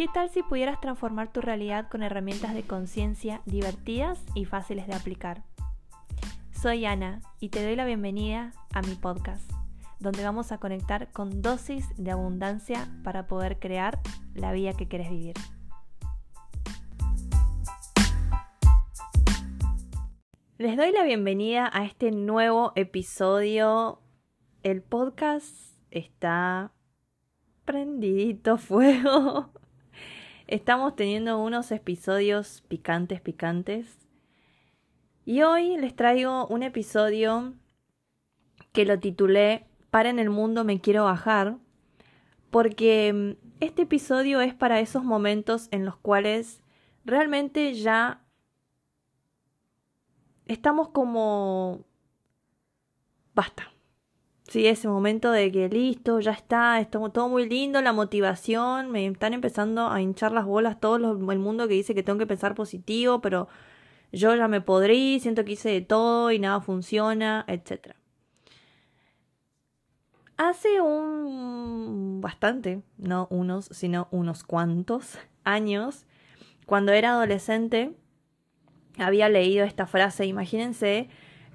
¿Qué tal si pudieras transformar tu realidad con herramientas de conciencia divertidas y fáciles de aplicar? Soy Ana y te doy la bienvenida a mi podcast, donde vamos a conectar con dosis de abundancia para poder crear la vida que quieres vivir. Les doy la bienvenida a este nuevo episodio. El podcast está prendidito fuego. Estamos teniendo unos episodios picantes, picantes. Y hoy les traigo un episodio que lo titulé Para en el mundo me quiero bajar. Porque mm, este episodio es para esos momentos en los cuales realmente ya estamos como... Basta Sí, ese momento de que listo, ya está, es todo muy lindo, la motivación, me están empezando a hinchar las bolas todo el mundo que dice que tengo que pensar positivo, pero yo ya me podrí, siento que hice de todo y nada funciona, etc. Hace un bastante, no unos, sino unos cuantos años, cuando era adolescente, había leído esta frase, imagínense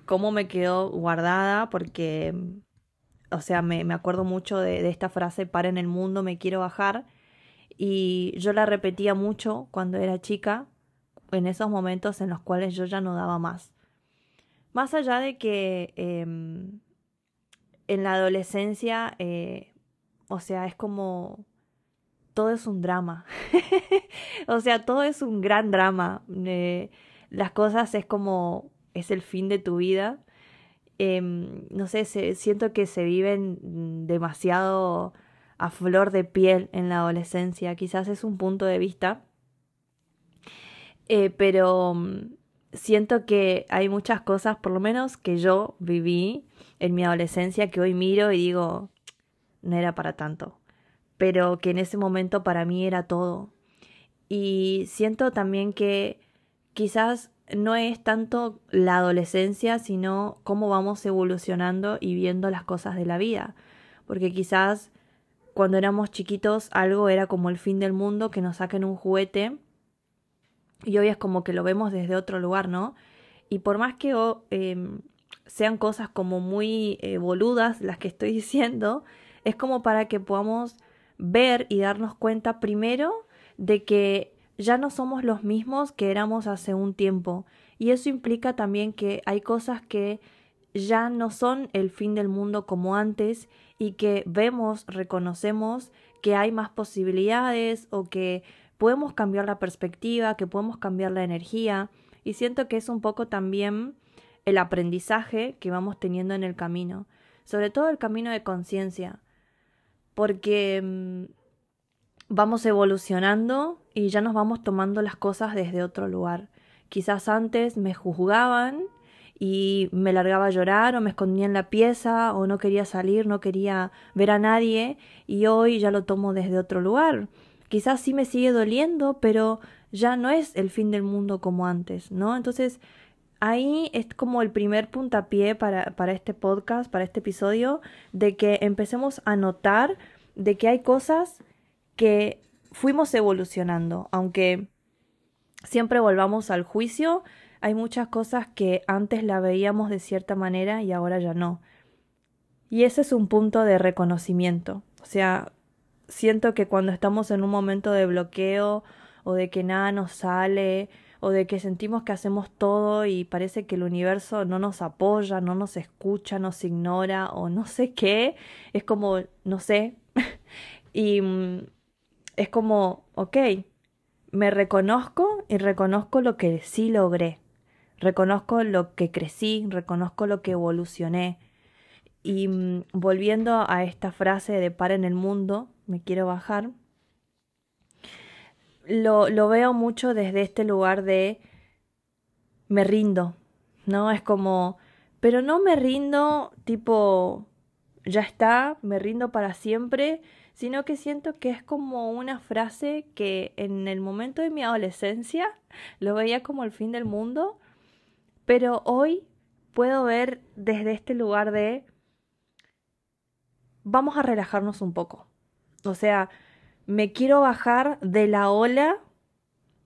cómo me quedó guardada porque o sea, me, acuerdo mucho de, esta frase, para en el mundo, me quiero bajar. Y yo la repetía mucho cuando era chica, en esos momentos en los cuales yo ya no daba más. Más allá de que em, en la adolescencia, eh, o sea, es como... Todo es un drama. o sea, todo es un gran drama. Eh, las cosas es como... es el fin de tu vida Em, no sé, siento que se viven demasiado a flor de piel en la adolescencia. Quizás es un punto de vista. Eh, pero mm, siento que hay muchas cosas, por lo menos que yo viví en mi adolescencia, que hoy miro y digo, no era para tanto. Pero que en ese momento para mí era todo. Y siento también que quizás no es tanto la adolescencia, sino cómo vamos evolucionando y viendo las cosas de la vida. Porque quizás cuando éramos chiquitos algo era como el fin del mundo, que nos saquen un juguete, y hoy es como que lo vemos desde otro lugar, ¿no? Y por más que em, sean cosas como muy eh, boludas las que estoy diciendo, es como para que podamos ver y darnos cuenta primero de que ya no somos los mismos que éramos hace un tiempo. Y eso implica también que hay cosas que ya no son el fin del mundo como antes y que vemos, reconocemos que hay más posibilidades o que podemos cambiar la perspectiva, que podemos cambiar la energía. Y siento que es un poco también el aprendizaje que vamos teniendo en el camino, sobre todo el camino de conciencia, porque mm, vamos evolucionando y ya nos vamos tomando las cosas desde otro lugar. Quizás antes me juzgaban y me largaba a llorar o me escondía en la pieza o no quería salir, no quería ver a nadie y hoy ya lo tomo desde otro lugar. Quizás sí me sigue doliendo, pero ya no es el fin del mundo como antes, ¿no? Entonces, ahí es como el primer puntapié para, para este podcast, para este episodio, de que empecemos a notar de que hay cosas que fuimos evolucionando, aunque siempre volvamos al juicio, hay muchas cosas que antes la veíamos de cierta manera y ahora ya no. Y ese es un punto de reconocimiento. O sea, siento que cuando estamos en un momento de bloqueo o de que nada nos sale o de que sentimos que hacemos todo y parece que el universo no nos apoya, no nos escucha, nos ignora o no sé qué, es como, no sé. y mm, es como, ok, me reconozco y reconozco lo que sí logré, reconozco lo que crecí, reconozco lo que evolucioné. Y mm, volviendo a esta frase de para en el mundo, me quiero bajar, lo, lo veo mucho desde este lugar de me rindo, ¿no? Es como, pero no me rindo tipo, ya está, me rindo para siempre, sino que siento que es como una frase que en el momento de mi adolescencia lo veía como el fin del mundo, pero hoy puedo ver desde este lugar de vamos a relajarnos un poco. O sea, me quiero bajar de la ola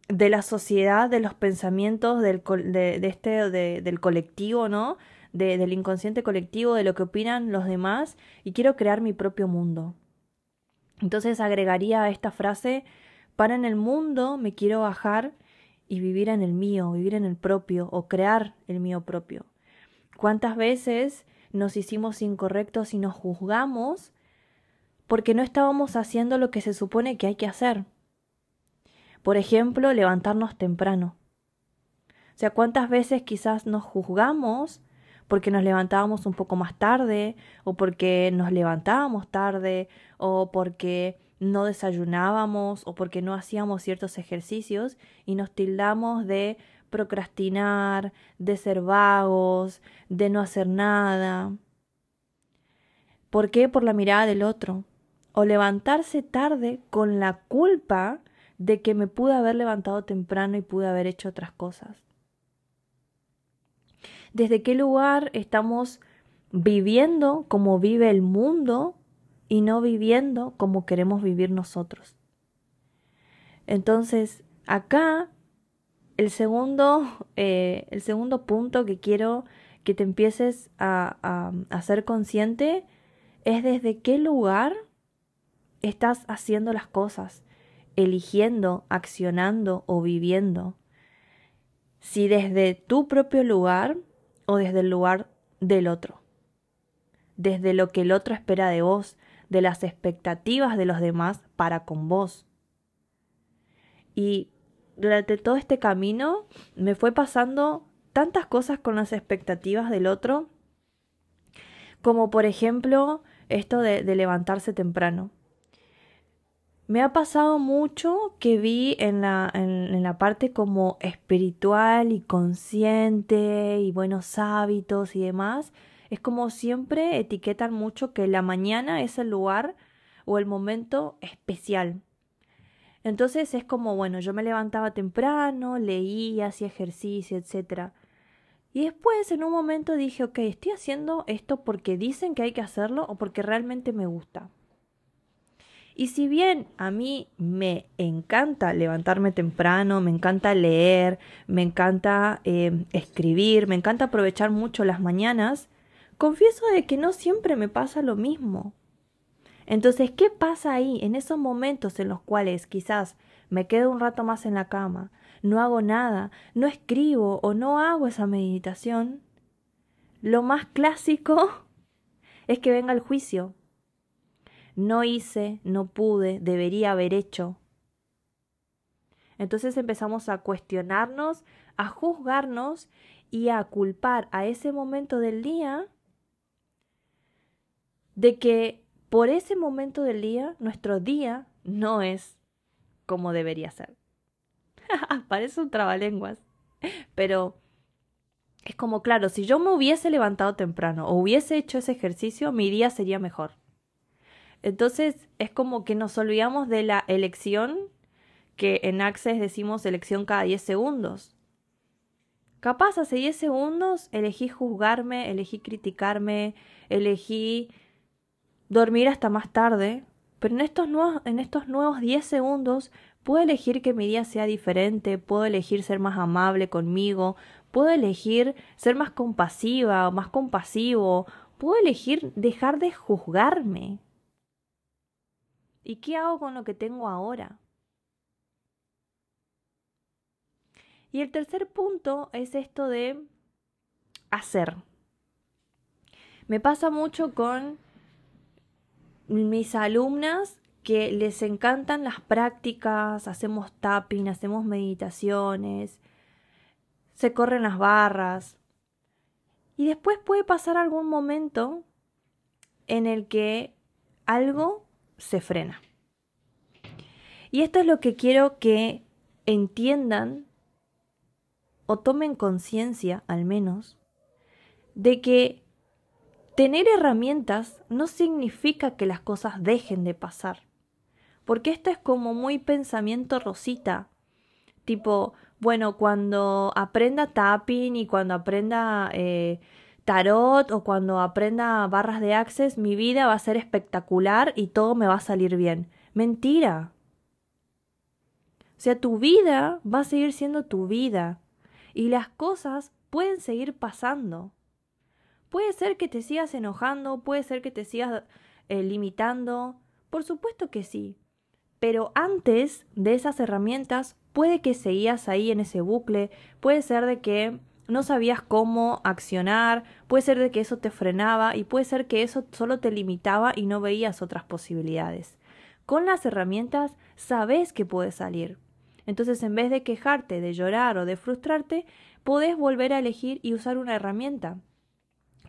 de la sociedad, de los pensamientos del, de, este, del colectivo, ¿no? del inconsciente colectivo, de lo que opinan los demás, y quiero crear mi propio mundo. Entonces agregaría esta frase, para en el mundo me quiero bajar y vivir en el mío, vivir en el propio, o crear el mío propio. ¿Cuántas veces nos hicimos incorrectos y nos juzgamos porque no estábamos haciendo lo que se supone que hay que hacer? Por ejemplo, levantarnos temprano. O sea, ¿cuántas veces quizás nos juzgamos porque nos levantábamos un poco más tarde, o porque nos levantábamos tarde, o porque no desayunábamos, o porque no hacíamos ciertos ejercicios, y nos tildamos de procrastinar, de ser vagos, de no hacer nada. ¿Por qué? Por la mirada del otro. O levantarse tarde con la culpa de que me pude haber levantado temprano y pude haber hecho otras cosas. ¿Desde qué lugar estamos viviendo como vive el mundo y no viviendo como queremos vivir nosotros? Entonces, acá el segundo, eh, el segundo punto que quiero que te empieces a, a, a ser consciente es desde qué lugar estás haciendo las cosas eligiendo, accionando o viviendo. Si desde tu propio lugar o desde el lugar del otro. Desde lo que el otro espera de vos, de las expectativas de los demás para con vos. Y durante todo este camino me fue pasando tantas cosas con las expectativas del otro, como por ejemplo esto de, de levantarse temprano. Me ha pasado mucho que vi en la, en, la parte como espiritual y consciente y buenos hábitos y demás. Es como siempre etiquetan mucho que la mañana es el lugar o el momento especial. Entonces es como, bueno, yo me levantaba temprano, leía, hacía ejercicio, etc. Y después en un momento dije, ok, estoy haciendo esto porque dicen que hay que hacerlo o porque realmente me gusta. Y si bien a mí me encanta levantarme temprano, me encanta leer, me encanta eh, escribir, me encanta aprovechar mucho las mañanas, confieso de que no siempre me pasa lo mismo. Entonces, ¿qué pasa ahí en esos momentos en los cuales quizás me quedo un rato más en la cama, no hago nada, no escribo o no hago esa meditación? Lo más clásico es que venga el juicio, no hice, no pude, debería haber hecho. Entonces empezamos a cuestionarnos, a juzgarnos y a culpar a ese momento del día de que por ese momento del día nuestro día no es como debería ser. Parece un trabalenguas, pero es como claro, si yo me hubiese levantado temprano o hubiese hecho ese ejercicio, mi día sería mejor. Entonces es como que nos olvidamos de la elección, que en Access decimos elección cada 10 segundos. Capaz hace 10 segundos elegí juzgarme, elegí criticarme, elegí dormir hasta más tarde, pero en estos nuevos, en estos nuevos 10 segundos puedo elegir que mi día sea diferente, puedo elegir ser más amable conmigo, puedo elegir ser más compasiva o más compasivo, puedo elegir dejar de juzgarme. ¿Y qué hago con lo que tengo ahora? Y el tercer punto es esto de hacer. Me pasa mucho con mis alumnas que les encantan las prácticas, hacemos tapping, hacemos meditaciones, se corren las barras. Y después puede pasar algún momento en el que algo se frena. Y esto es lo que quiero que entiendan o tomen conciencia al menos de que tener herramientas no significa que las cosas dejen de pasar. Porque esto es como muy pensamiento rosita. Tipo, bueno, cuando aprenda tapping y cuando aprenda eh, tarot o cuando aprenda barras de access, mi vida va a ser espectacular y todo me va a salir bien. Mentira. O sea, tu vida va a seguir siendo tu vida y las cosas pueden seguir pasando. Puede ser que te sigas enojando, puede ser que te sigas eh, limitando, por supuesto que sí. Pero antes de esas herramientas, puede que seguías ahí en ese bucle, puede ser de que no sabías cómo accionar, puede ser de que eso te frenaba y puede ser que eso solo te limitaba y no veías otras posibilidades. Con las herramientas sabes que puedes salir. Entonces, en vez de quejarte, de llorar o de frustrarte, podés volver a elegir y usar una herramienta.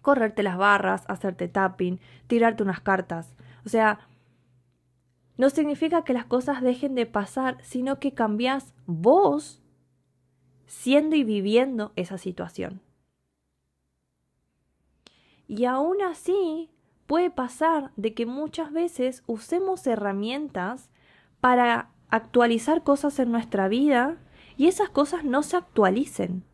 Correrte las barras, hacerte tapping, tirarte unas cartas. O sea, no significa que las cosas dejen de pasar, sino que cambias vos siendo y viviendo esa situación. Y aún así, puede pasar de que muchas veces usemos herramientas para actualizar cosas en nuestra vida y esas cosas no se actualicen.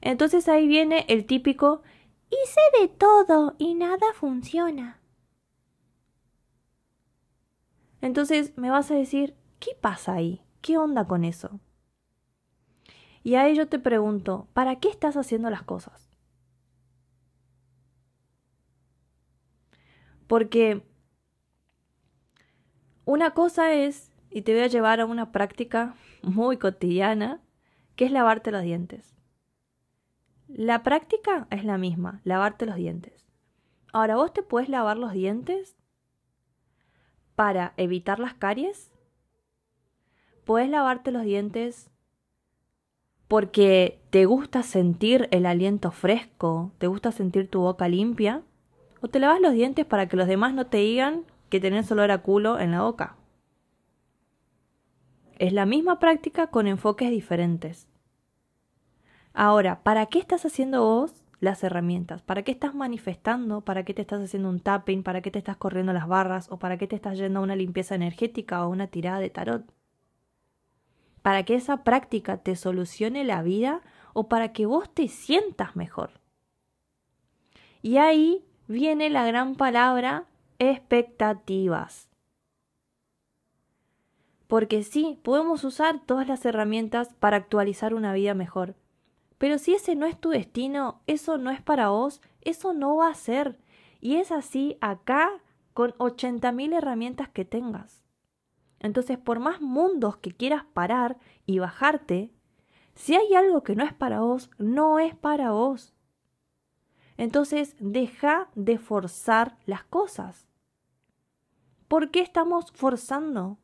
Entonces ahí viene el típico hice de todo y nada funciona. Entonces me vas a decir, ¿qué pasa ahí? ¿Qué onda con eso? Y ahí yo te pregunto, ¿para qué estás haciendo las cosas? Porque una cosa es, y te voy a llevar a una práctica muy cotidiana, que es lavarte los dientes. La práctica es la misma, lavarte los dientes. Ahora, ¿vos te puedes lavar los dientes para evitar las caries? ¿Puedes lavarte los dientes porque te gusta sentir el aliento fresco, te gusta sentir tu boca limpia? ¿O te lavas los dientes para que los demás no te digan que tenés olor a culo en la boca? Es la misma práctica con enfoques diferentes. Ahora, ¿para qué estás haciendo vos las herramientas? ¿Para qué estás manifestando? ¿Para qué te estás haciendo un tapping? ¿Para qué te estás corriendo las barras? ¿O para qué te estás yendo a una limpieza energética o una tirada de tarot? ¿Para que esa práctica te solucione la vida o para que vos te sientas mejor? Y ahí viene la gran palabra expectativas. Porque sí, podemos usar todas las herramientas para actualizar una vida mejor, pero si ese no es tu destino, eso no es para vos, eso no va a ser. Y es así acá con 80.000 herramientas que tengas. Entonces, por más mundos que quieras parar y bajarte, si hay algo que no es para vos, no es para vos. Entonces, deja de forzar las cosas. ¿Por qué estamos forzando?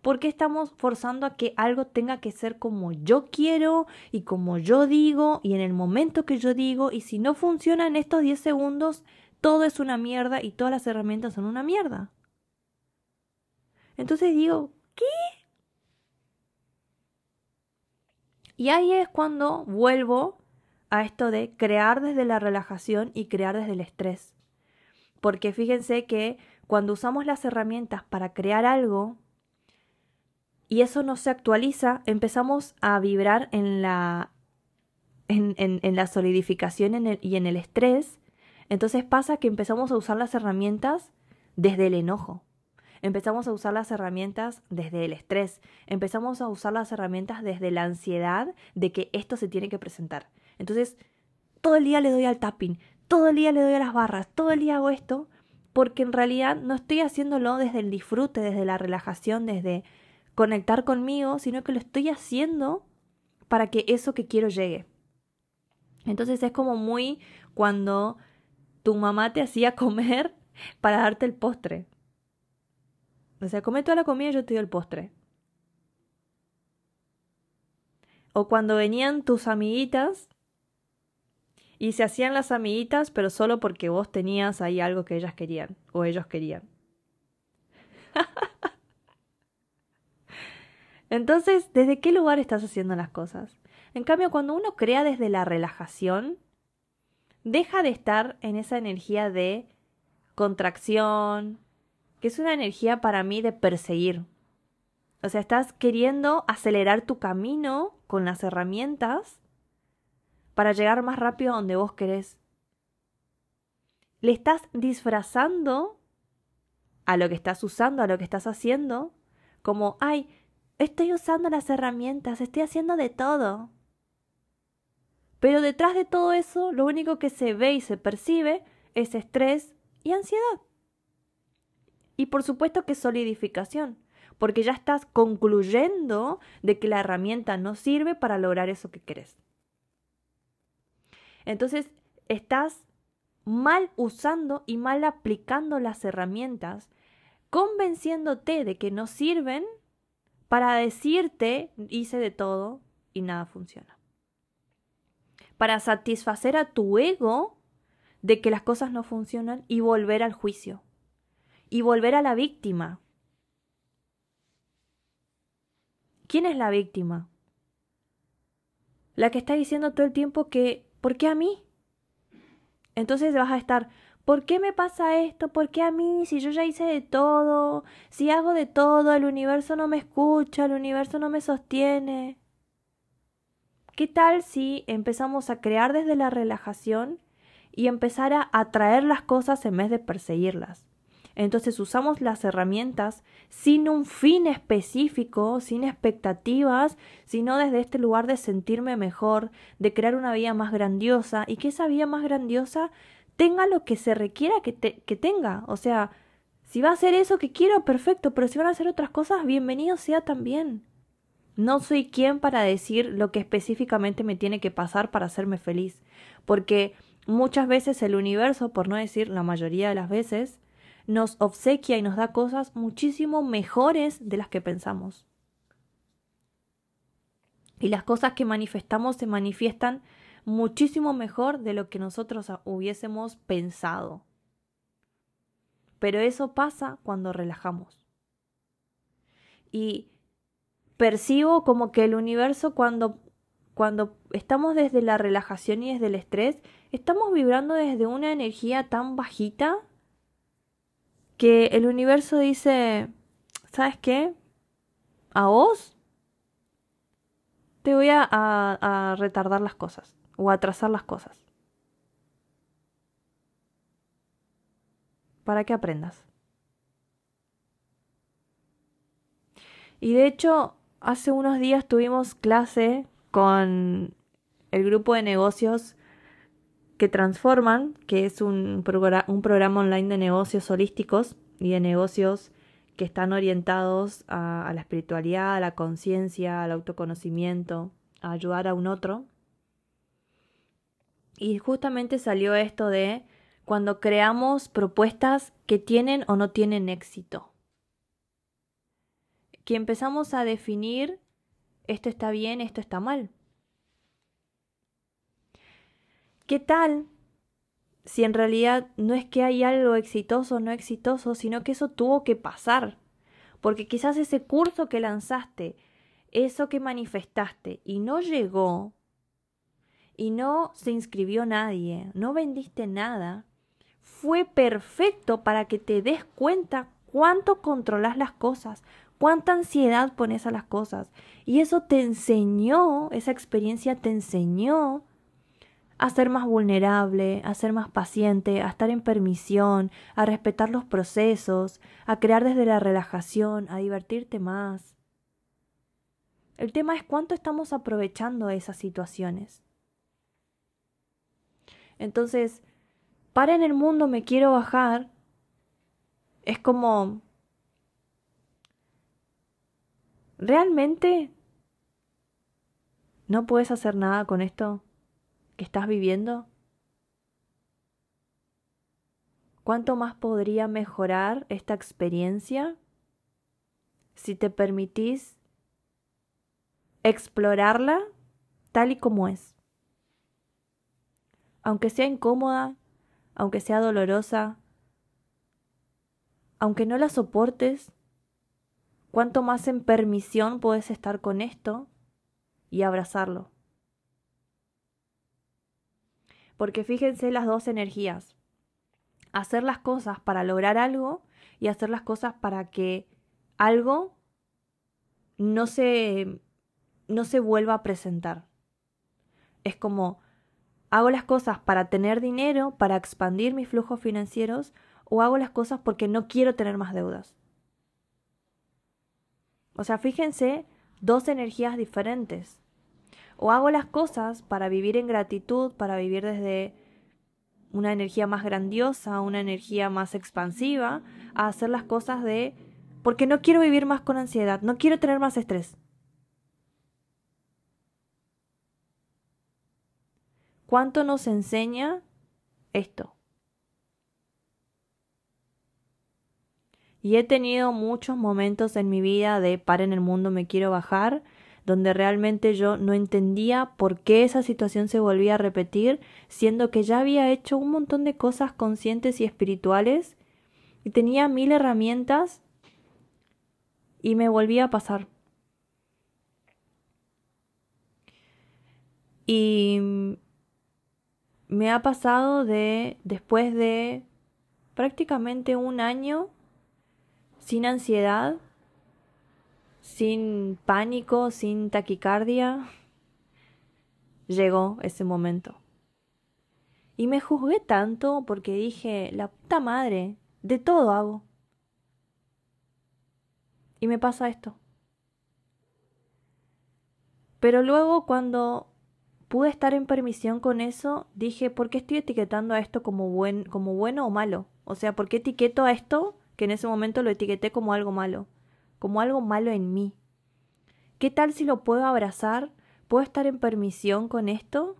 ¿Por qué estamos forzando a que algo tenga que ser como yo quiero y como yo digo y en el momento que yo digo? Y si no funciona en estos 10 segundos, todo es una mierda y todas las herramientas son una mierda. Entonces digo, ¿qué? Y ahí es cuando vuelvo a esto de crear desde la relajación y crear desde el estrés. Porque fíjense que cuando usamos las herramientas para crear algo, y eso no se actualiza, empezamos a vibrar en la, en, en, la solidificación y en el estrés. Entonces pasa que empezamos a usar las herramientas desde el enojo. Empezamos a usar las herramientas desde el estrés. Empezamos a usar las herramientas desde la ansiedad de que esto se tiene que presentar. Entonces, todo el día le doy al tapping, todo el día le doy a las barras, todo el día hago esto, porque en realidad no estoy haciéndolo desde el disfrute, desde la relajación, desde conectar conmigo, sino que lo estoy haciendo para que eso que quiero llegue. Entonces es como muy cuando tu mamá te hacía comer para darte el postre. O sea, come toda la comida y yo te doy el postre. O cuando venían tus amiguitas y se hacían las amiguitas, pero solo porque vos tenías ahí algo que ellas querían o ellos querían. Entonces, ¿desde qué lugar estás haciendo las cosas? En cambio, cuando uno crea desde la relajación, deja de estar en esa energía de contracción, que es una energía para mí de perseguir. O sea, estás queriendo acelerar tu camino con las herramientas para llegar más rápido a donde vos querés. Le estás disfrazando a lo que estás usando, a lo que estás haciendo, como, ay, estoy usando las herramientas, estoy haciendo de todo. Pero detrás de todo eso, lo único que se ve y se percibe es estrés y ansiedad. Y por supuesto que solidificación, porque ya estás concluyendo de que la herramienta no sirve para lograr eso que querés. Entonces, estás mal usando y mal aplicando las herramientas, convenciéndote de que no sirven para decirte hice de todo y nada funciona. Para satisfacer a tu ego de que las cosas no funcionan y volver al juicio y volver a la víctima. ¿Quién es la víctima? La que está diciendo todo el tiempo que, ¿por qué a mí? Entonces vas a estar, ¿por qué me pasa esto? ¿Por qué a mí? Si yo ya hice de todo, si hago de todo, el universo no me escucha, el universo no me sostiene. ¿Qué tal si empezamos a crear desde la relajación y empezar a atraer las cosas en vez de perseguirlas? Entonces usamos las herramientas sin un fin específico, sin expectativas, sino desde este lugar de sentirme mejor, de crear una vida más grandiosa y que esa vida más grandiosa tenga lo que se requiera que, que tenga. O sea, si va a ser eso que quiero, perfecto, pero si van a hacer otras cosas, bienvenido sea también. No soy quien para decir lo que específicamente me tiene que pasar para hacerme feliz, porque muchas veces el universo, por no decir la mayoría de las veces, nos obsequia y nos da cosas muchísimo mejores de las que pensamos. Y las cosas que manifestamos se manifiestan muchísimo mejor de lo que nosotros hubiésemos pensado. Pero eso pasa cuando relajamos. Y percibo como que el universo cuando cuando estamos desde la relajación y desde el estrés, estamos vibrando desde una energía tan bajita que el universo dice, ¿sabes qué? A vos te voy a, retardar las cosas o a atrasar las cosas. Para que aprendas. Y de hecho, hace unos días tuvimos clase con el grupo de negocios que transforman, que es un, programa online de negocios holísticos y de negocios que están orientados a, a la espiritualidad, a la conciencia, al autoconocimiento, a ayudar a un otro. Y justamente salió esto de cuando creamos propuestas que tienen o no tienen éxito. Que empezamos a definir esto está bien, esto está mal. ¿Qué tal si en realidad no es que hay algo exitoso o no exitoso, sino que eso tuvo que pasar? Porque quizás ese curso que lanzaste, eso que manifestaste y no llegó, y no se inscribió nadie, no vendiste nada, fue perfecto para que te des cuenta cuánto controlas las cosas, cuánta ansiedad pones a las cosas. Y eso te enseñó, esa experiencia te enseñó a ser más vulnerable, a ser más paciente, a estar en permisión, a respetar los procesos, a crear desde la relajación, a divertirte más. El tema es cuánto estamos aprovechando esas situaciones. Entonces, para en el mundo me quiero bajar, es como... ¿Realmente no puedes hacer nada con esto? Que estás viviendo? ¿Cuánto más podría mejorar esta experiencia si te permitís explorarla tal y como es? Aunque sea incómoda, aunque sea dolorosa, aunque no la soportes, cuánto más en permisión puedes estar con esto y abrazarlo. Porque fíjense las dos energías. Hacer las cosas para lograr algo y hacer las cosas para que algo no se, no se vuelva a presentar. Es como, hago las cosas para tener dinero, para expandir mis flujos financieros, o hago las cosas porque no quiero tener más deudas. O sea, fíjense, dos energías diferentes. O hago las cosas para vivir en gratitud, para vivir desde una energía más grandiosa, una energía más expansiva, a hacer las cosas de porque no quiero vivir más con ansiedad, no quiero tener más estrés. ¿Cuánto nos enseña esto? Y he tenido muchos momentos en mi vida de par en el mundo, me quiero bajar, donde realmente yo no entendía por qué esa situación se volvía a repetir, siendo que ya había hecho un montón de cosas conscientes y espirituales y tenía mil herramientas y me volvía a pasar. Y me ha pasado de después de prácticamente un año sin ansiedad, sin pánico, sin taquicardia, llegó ese momento. Y me juzgué tanto porque dije, la puta madre, de todo hago. Y me pasa esto. Pero luego cuando pude estar en permisión con eso, dije, ¿por qué estoy etiquetando a esto como, buen, como bueno o malo? O sea, ¿por qué etiqueto a esto que en ese momento lo etiqueté como algo malo, como algo malo en mí. ¿Qué tal si lo puedo abrazar? ¿Puedo estar en permisión con esto?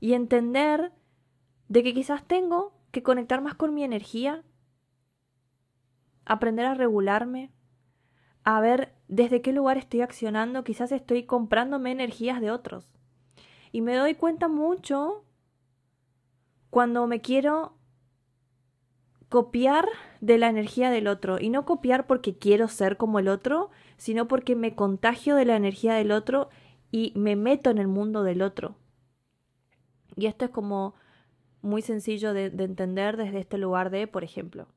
Y entender de que quizás tengo que conectar más con mi energía, aprender a regularme, a ver desde qué lugar estoy accionando, quizás estoy comprándome energías de otros. Y me doy cuenta mucho cuando me quiero copiar de la energía del otro y no copiar porque quiero ser como el otro, sino porque me contagio de la energía del otro y me meto en el mundo del otro. Y esto es como muy sencillo de, entender desde este lugar de, por ejemplo,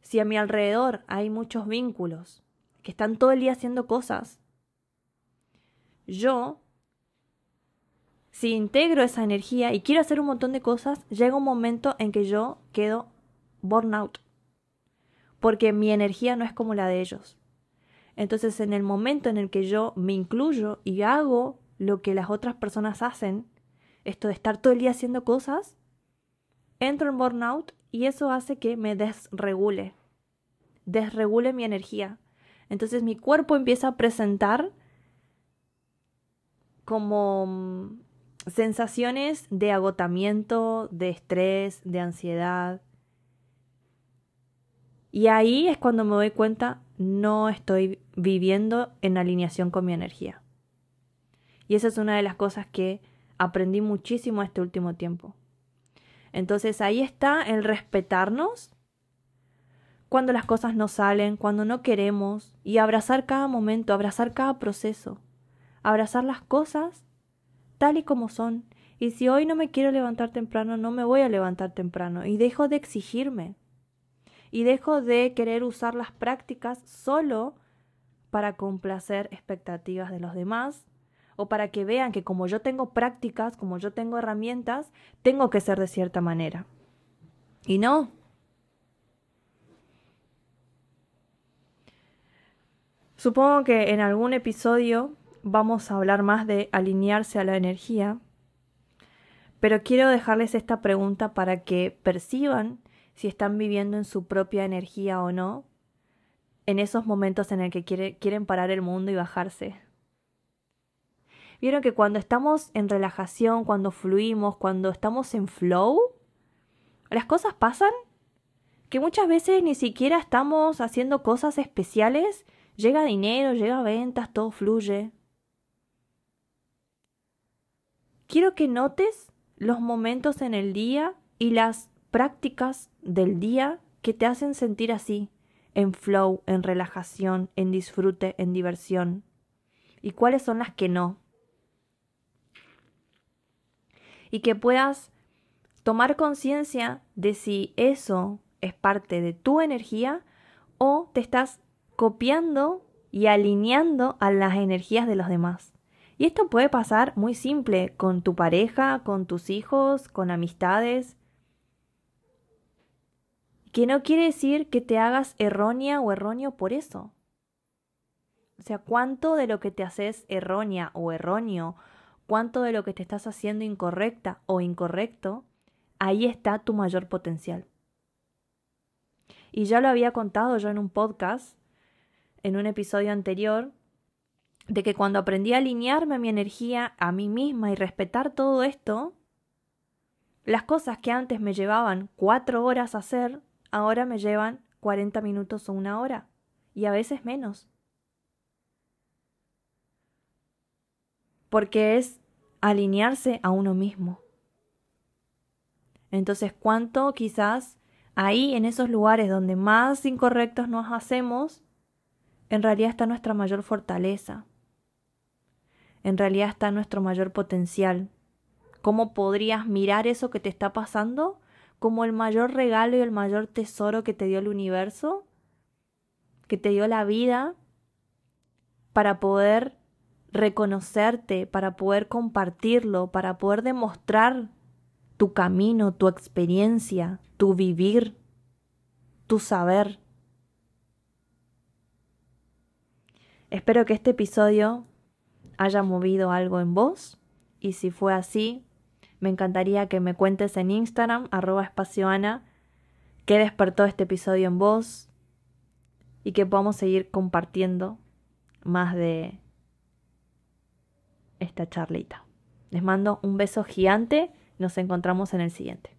si a mi alrededor hay muchos vínculos que están todo el día haciendo cosas, yo si integro esa energía y quiero hacer un montón de cosas, llega un momento en que yo quedo burnout. Porque mi energía no es como la de ellos. Entonces, en el momento en el que yo me incluyo y hago lo que las otras personas hacen, esto de estar todo el día haciendo cosas, entro en burnout y eso hace que me desregule, desregule mi energía. Entonces mi cuerpo empieza a presentar como sensaciones de agotamiento, de estrés, de ansiedad. Y ahí es cuando me doy cuenta, no estoy viviendo en alineación con mi energía. Y esa es una de las cosas que aprendí muchísimo este último tiempo. Entonces ahí está el respetarnos cuando las cosas no salen, cuando no queremos, y abrazar cada momento, abrazar cada proceso, abrazar las cosas tal y como son. Y si hoy no me quiero levantar temprano, no me voy a levantar temprano. Y dejo de exigirme. Y dejo de querer usar las prácticas solo para complacer expectativas de los demás o para que vean que como yo tengo prácticas, como yo tengo herramientas, tengo que ser de cierta manera. Y no. Supongo que en algún episodio vamos a hablar más de alinearse a la energía, pero quiero dejarles esta pregunta para que perciban si están viviendo en su propia energía o no, en esos momentos en el que quieren parar el mundo y bajarse. Vieron que cuando estamos en relajación, cuando fluimos, cuando estamos en flow, las cosas pasan que muchas veces ni siquiera estamos haciendo cosas especiales, llega dinero, llega ventas, todo fluye. Quiero que notes los momentos en el día y las prácticas del día que te hacen sentir así, en flow, en relajación, en disfrute, en diversión. Y cuáles son las que no. Y que puedas tomar conciencia de si eso es parte de tu energía o te estás copiando y alineando a las energías de los demás. Y esto puede pasar muy simple con tu pareja, con tus hijos, con amistades. Que no quiere decir que te hagas errónea o erróneo por eso. O sea, cuánto de lo que te haces errónea o erróneo, cuánto de lo que te estás haciendo incorrecta o incorrecto, ahí está tu mayor potencial. Y ya lo había contado yo en un podcast, en un episodio anterior, de que cuando aprendí a alinearme a mi energía, a mí misma y respetar todo esto, las cosas que antes me llevaban cuatro horas hacer, ahora me llevan 40 minutos o una hora, y a veces menos. Porque es alinearse a uno mismo. Entonces, ¿cuánto quizás ahí en esos lugares donde más incorrectos nos hacemos, en realidad está nuestra mayor fortaleza? En realidad está nuestro mayor potencial. ¿Cómo podrías mirar eso que te está pasando como el mayor regalo y el mayor tesoro que te dio el universo, que te dio la vida, para poder reconocerte, para poder compartirlo, para poder demostrar tu camino, tu experiencia, tu vivir, tu saber. Espero que este episodio haya movido algo en vos y si fue así, me encantaría que me cuentes en Instagram, arroba espacioana, qué despertó este episodio en vos y que podamos seguir compartiendo más de esta charlita. Les mando un beso gigante. Nos encontramos en el siguiente.